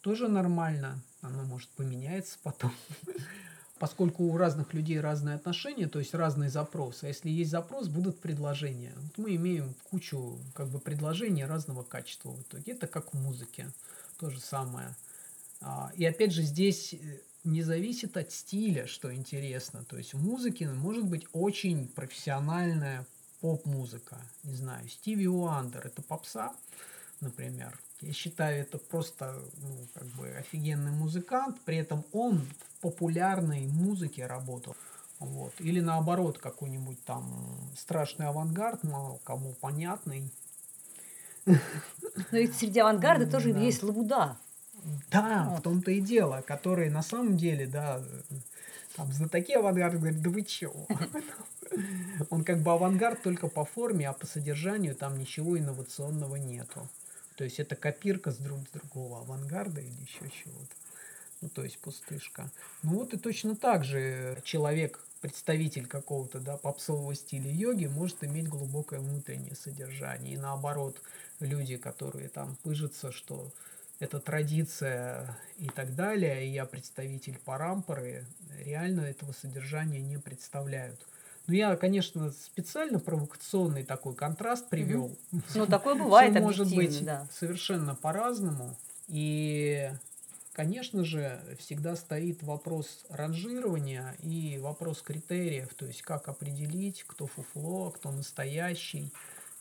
тоже нормально. Оно может поменяется потом. Поскольку у разных людей разные отношения, то есть разные запросы. А если есть запрос, будут предложения. Вот мы имеем кучу как бы предложений разного качества в итоге. Это как в музыке. То же самое. А, и опять же, здесь э, не зависит от стиля, что интересно. То есть в музыке может быть очень профессиональная поп-музыка. Не знаю, Стиви Уандер – это попса, например. Я считаю, это просто ну, как бы офигенный музыкант, при этом он в популярной музыке работал. Вот. Или наоборот, какой-нибудь там страшный авангард, мало кому понятный. Но ведь среди авангарда тоже да. есть лабуда. Да, вот. в том-то и дело, которые на самом деле, да, там знатоки авангарда говорят, да вы чего? Он как бы авангард только по форме, а по содержанию там ничего инновационного нету. То есть это копирка с друг с другого авангарда или еще чего-то. Ну, то есть пустышка. Ну вот и точно так же человек, представитель какого-то да, попсового стиля йоги, может иметь глубокое внутреннее содержание. И наоборот, люди, которые там пыжатся, что это традиция и так далее, и я представитель парампоры, реально этого содержания не представляют. Ну, я, конечно, специально провокационный такой контраст привел. Ну, такое бывает, Все может быть да. совершенно по-разному. И, конечно же, всегда стоит вопрос ранжирования и вопрос критериев, то есть как определить, кто фуфло, кто настоящий,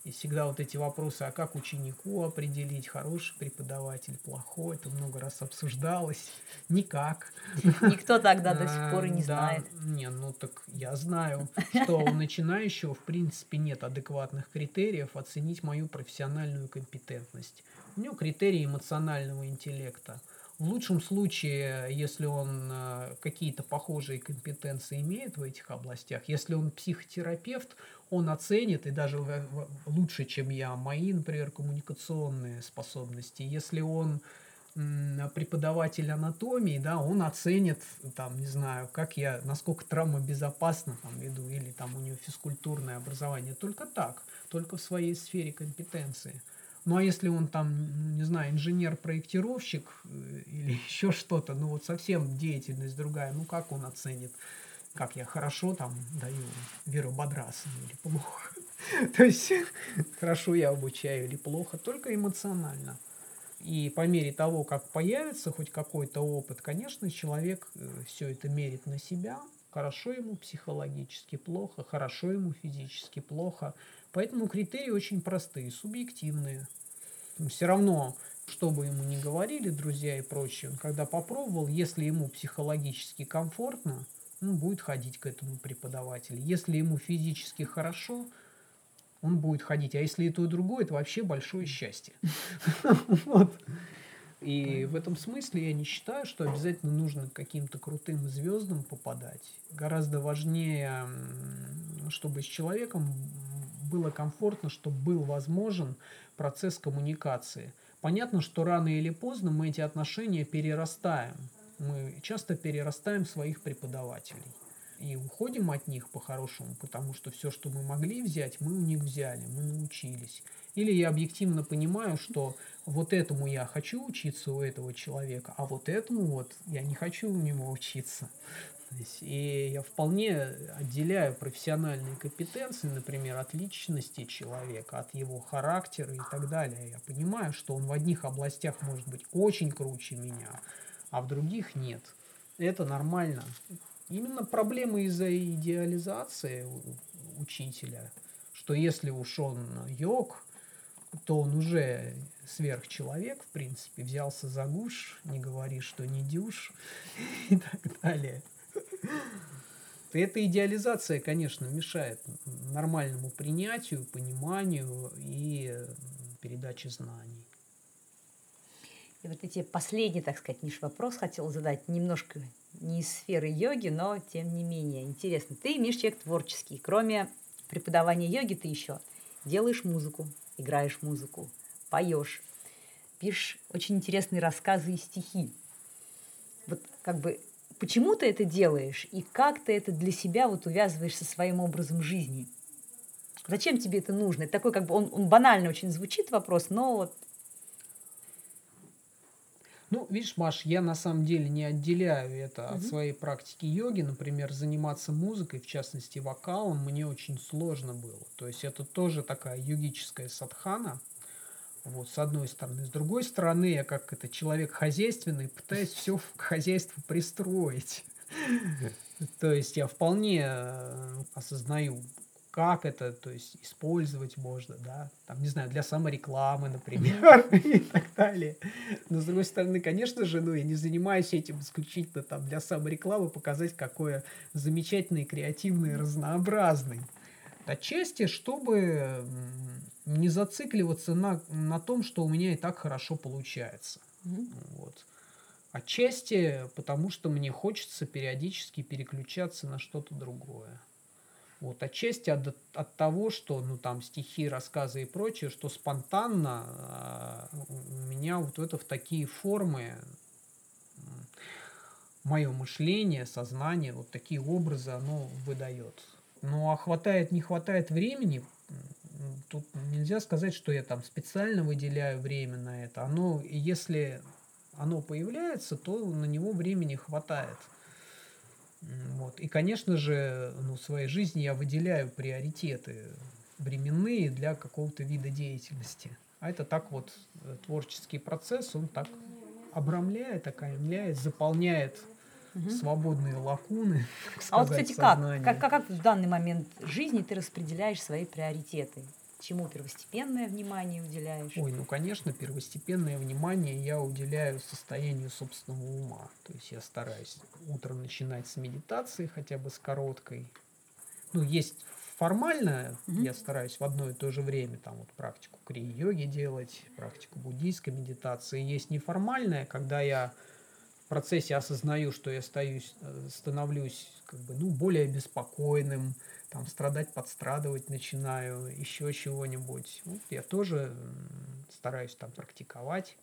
и всегда вот эти вопросы, а как ученику определить, хороший преподаватель, плохой, это много раз обсуждалось. Никак. Никто тогда до сих пор и не знает. Не, ну так я знаю, что у начинающего в принципе нет адекватных критериев оценить мою профессиональную компетентность. У него критерии эмоционального интеллекта. В лучшем случае, если он э, какие-то похожие компетенции имеет в этих областях, если он психотерапевт, он оценит, и даже лучше, чем я, мои, например, коммуникационные способности. Если он преподаватель анатомии, да, он оценит, там, не знаю, как я, насколько травмобезопасно там веду, или там у него физкультурное образование. Только так, только в своей сфере компетенции. Ну а если он там, не знаю, инженер-проектировщик э, или еще что-то, ну вот совсем деятельность другая, ну как он оценит, как я хорошо там даю Веру Бодрасову или плохо. То есть хорошо я обучаю или плохо, только эмоционально. И по мере того, как появится хоть какой-то опыт, конечно, человек э, все это мерит на себя. Хорошо ему психологически плохо, хорошо ему физически плохо – Поэтому критерии очень простые, субъективные. Все равно, что бы ему ни говорили друзья и прочие, он когда попробовал, если ему психологически комфортно, он будет ходить к этому преподавателю. Если ему физически хорошо, он будет ходить. А если и то, и другое, это вообще большое счастье. И в этом смысле я не считаю, что обязательно нужно к каким-то крутым звездам попадать. Гораздо важнее, чтобы с человеком было комфортно, чтобы был возможен процесс коммуникации. Понятно, что рано или поздно мы эти отношения перерастаем. Мы часто перерастаем своих преподавателей и уходим от них по-хорошему, потому что все, что мы могли взять, мы у них взяли, мы научились. Или я объективно понимаю, что вот этому я хочу учиться у этого человека, а вот этому вот я не хочу у него учиться. И я вполне отделяю профессиональные компетенции, например, от личности человека, от его характера и так далее. Я понимаю, что он в одних областях может быть очень круче меня, а в других нет. Это нормально. Именно проблема из-за идеализации учителя, что если уж он йог, то он уже сверхчеловек, в принципе, взялся за гуш, не говори, что не дюш и так далее. Эта идеализация, конечно, мешает нормальному принятию, пониманию и передаче знаний. И вот эти последний, так сказать, Миш, вопрос хотел задать немножко не из сферы йоги, но тем не менее интересно. Ты, Миш, человек творческий. Кроме преподавания йоги ты еще делаешь музыку, играешь музыку, поешь, пишешь очень интересные рассказы и стихи. Вот как бы почему ты это делаешь и как ты это для себя вот увязываешь со своим образом жизни? Зачем тебе это нужно? Это такой, как бы, он, он банально очень звучит вопрос, но вот ну, видишь, Маш, я на самом деле не отделяю это Мгм. от своей практики йоги. Например, заниматься музыкой, в частности вокалом, мне очень сложно было. То есть это тоже такая йогическая садхана. Вот, с одной стороны. С другой стороны, я как это человек хозяйственный, пытаюсь все к хозяйству пристроить. То есть я вполне э, осознаю, как это, то есть использовать можно, да, там, не знаю, для саморекламы, например, и так далее. Но, с другой стороны, конечно же, ну, я не занимаюсь этим исключительно там для саморекламы, показать, какой замечательный, креативный, разнообразный. Отчасти, чтобы не зацикливаться на, на том, что у меня и так хорошо получается. мгм. Вот. Отчасти потому, что мне хочется периодически переключаться на что-то другое. Вот, отчасти от, от того, что, ну, там, стихи, рассказы и прочее, что спонтанно а, у меня вот это в такие формы мое мышление, сознание, вот такие образы оно выдает. Ну, а хватает, не хватает времени, тут нельзя сказать, что я там специально выделяю время на это. Оно, если оно появляется, то на него времени хватает. Вот. И, конечно же, ну, в своей жизни я выделяю приоритеты временные для какого-то вида деятельности. А это так вот э, творческий процесс, он так обрамляет, окаймляет, заполняет Мгм. свободные лакуны, так А вот, сказать, кстати, как? сознания. Как, как? как в данный момент жизни ты распределяешь свои приоритеты? Чему первостепенное внимание уделяешь? Ой, ну, конечно, первостепенное внимание я уделяю состоянию собственного ума. То есть я стараюсь утром начинать с медитации, хотя бы с короткой. Ну, есть формально, Мгм. я стараюсь в одно и то же время там вот практику крии-йоги делать, практику буддийской медитации. Есть неформальная, когда я процессе осознаю, что я стаюсь, э, становлюсь как бы, ну, более беспокойным, там, страдать, подстрадывать начинаю, еще чего-нибудь. Вот я тоже стараюсь там практиковать.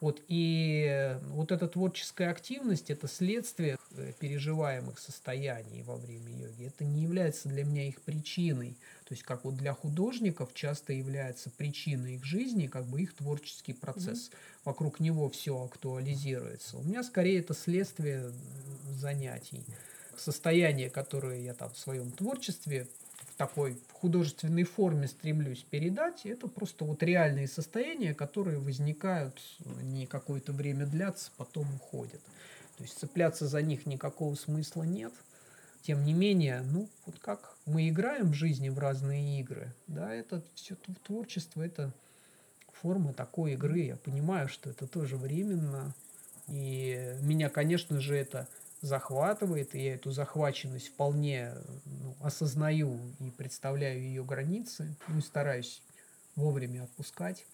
Вот, и вот эта творческая активность – это следствие э, переживаемых состояний во время йоги. Это не является для меня их причиной. То есть, как вот для художников часто является причиной их жизни, как бы их творческий процесс. Вокруг него все актуализируется. У меня скорее это следствие занятий. Состояние, которое я там в своем творчестве такой художественной форме стремлюсь передать, это просто вот реальные состояния, которые возникают не какое-то время длятся, потом уходят. То есть цепляться за них никакого смысла нет. Тем не менее, ну, вот как мы играем в жизни в разные игры, да, это все творчество, это форма такой игры. Я понимаю, что это тоже временно. И меня, конечно же, это захватывает, и я эту захваченность вполне ну, осознаю и представляю ее границы, ну и стараюсь вовремя отпускать.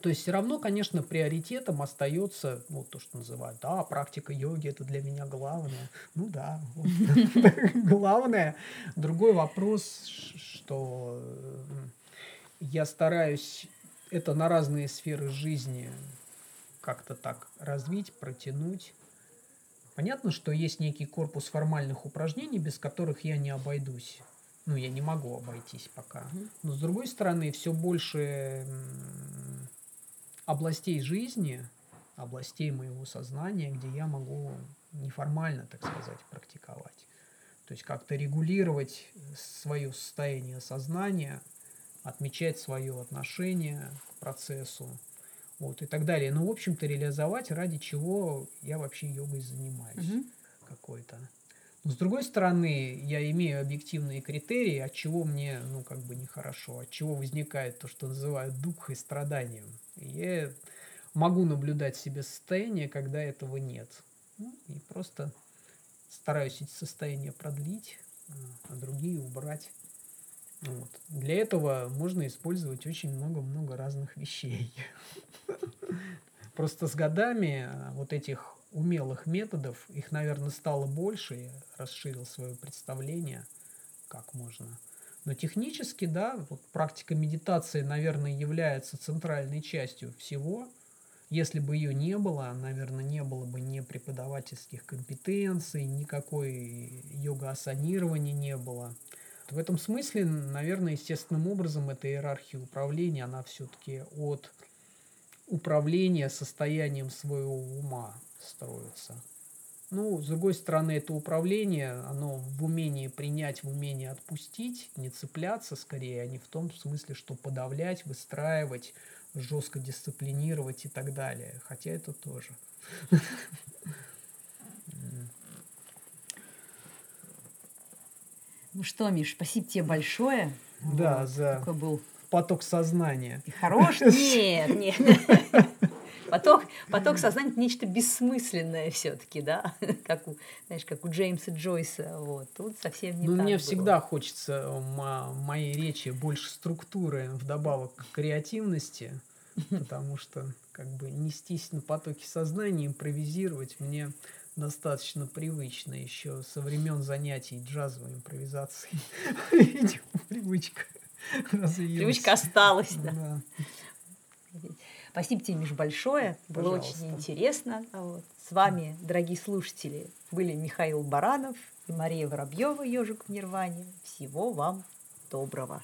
То есть все равно, конечно, приоритетом остается вот то, что называют, да, практика йоги это для меня главное. Ну да, главное. Другой вопрос, что э, я стараюсь это на разные сферы жизни как-то так развить, протянуть. Понятно, что есть некий корпус формальных упражнений, без которых я не обойдусь. Ну, я не могу обойтись пока. Но с другой стороны, все больше областей жизни, областей моего сознания, где я могу неформально, так сказать, практиковать. То есть как-то регулировать свое состояние сознания, отмечать свое отношение к процессу, вот, и так далее. Ну, в общем-то, реализовать, ради чего я вообще йогой занимаюсь Мгм. какой-то. Но с другой стороны, я имею объективные критерии, от чего мне, ну, как бы нехорошо, от чего возникает то, что называют духой страданием. И я могу наблюдать в себе состояние, когда этого нет. Ну, и просто стараюсь эти состояния продлить, а, а другие убрать. Вот. Для этого можно использовать очень много-много разных вещей. Просто с годами а, вот этих умелых методов, их, наверное, стало больше, я расширил свое представление, как можно. Но технически, да, вот практика медитации, наверное, является центральной частью всего. Если бы ее не было, наверное, не было бы ни преподавательских компетенций, никакой йога-асанирования не было. В этом смысле, наверное, естественным образом эта иерархия управления, она все-таки от управления состоянием своего ума строится. Ну, с другой стороны, это управление, оно в умении принять, в умении отпустить, не цепляться скорее, а не в том смысле, что подавлять, выстраивать, жестко дисциплинировать и так далее. Хотя это тоже. Ну что, Миш, спасибо тебе большое. Да, вот, за такой был поток сознания. Ты хорош? Нет, нет. Поток, поток сознания это нечто бессмысленное все-таки, да, как у, знаешь, как у Джеймса Джойса. Вот. Тут совсем не ну, так Мне было. всегда хочется в моей речи больше структуры вдобавок к креативности, потому что как бы нестись на потоке сознания, импровизировать мне достаточно привычно еще со времен занятий джазовой импровизацией. Видимо, привычка развилась. Привычка осталась, да. Спасибо тебе, Миш, большое. Было очень интересно. Вот. С вами, дорогие слушатели, были Михаил Баранов и Мария Воробьева, ежик в Нирване. Всего вам доброго.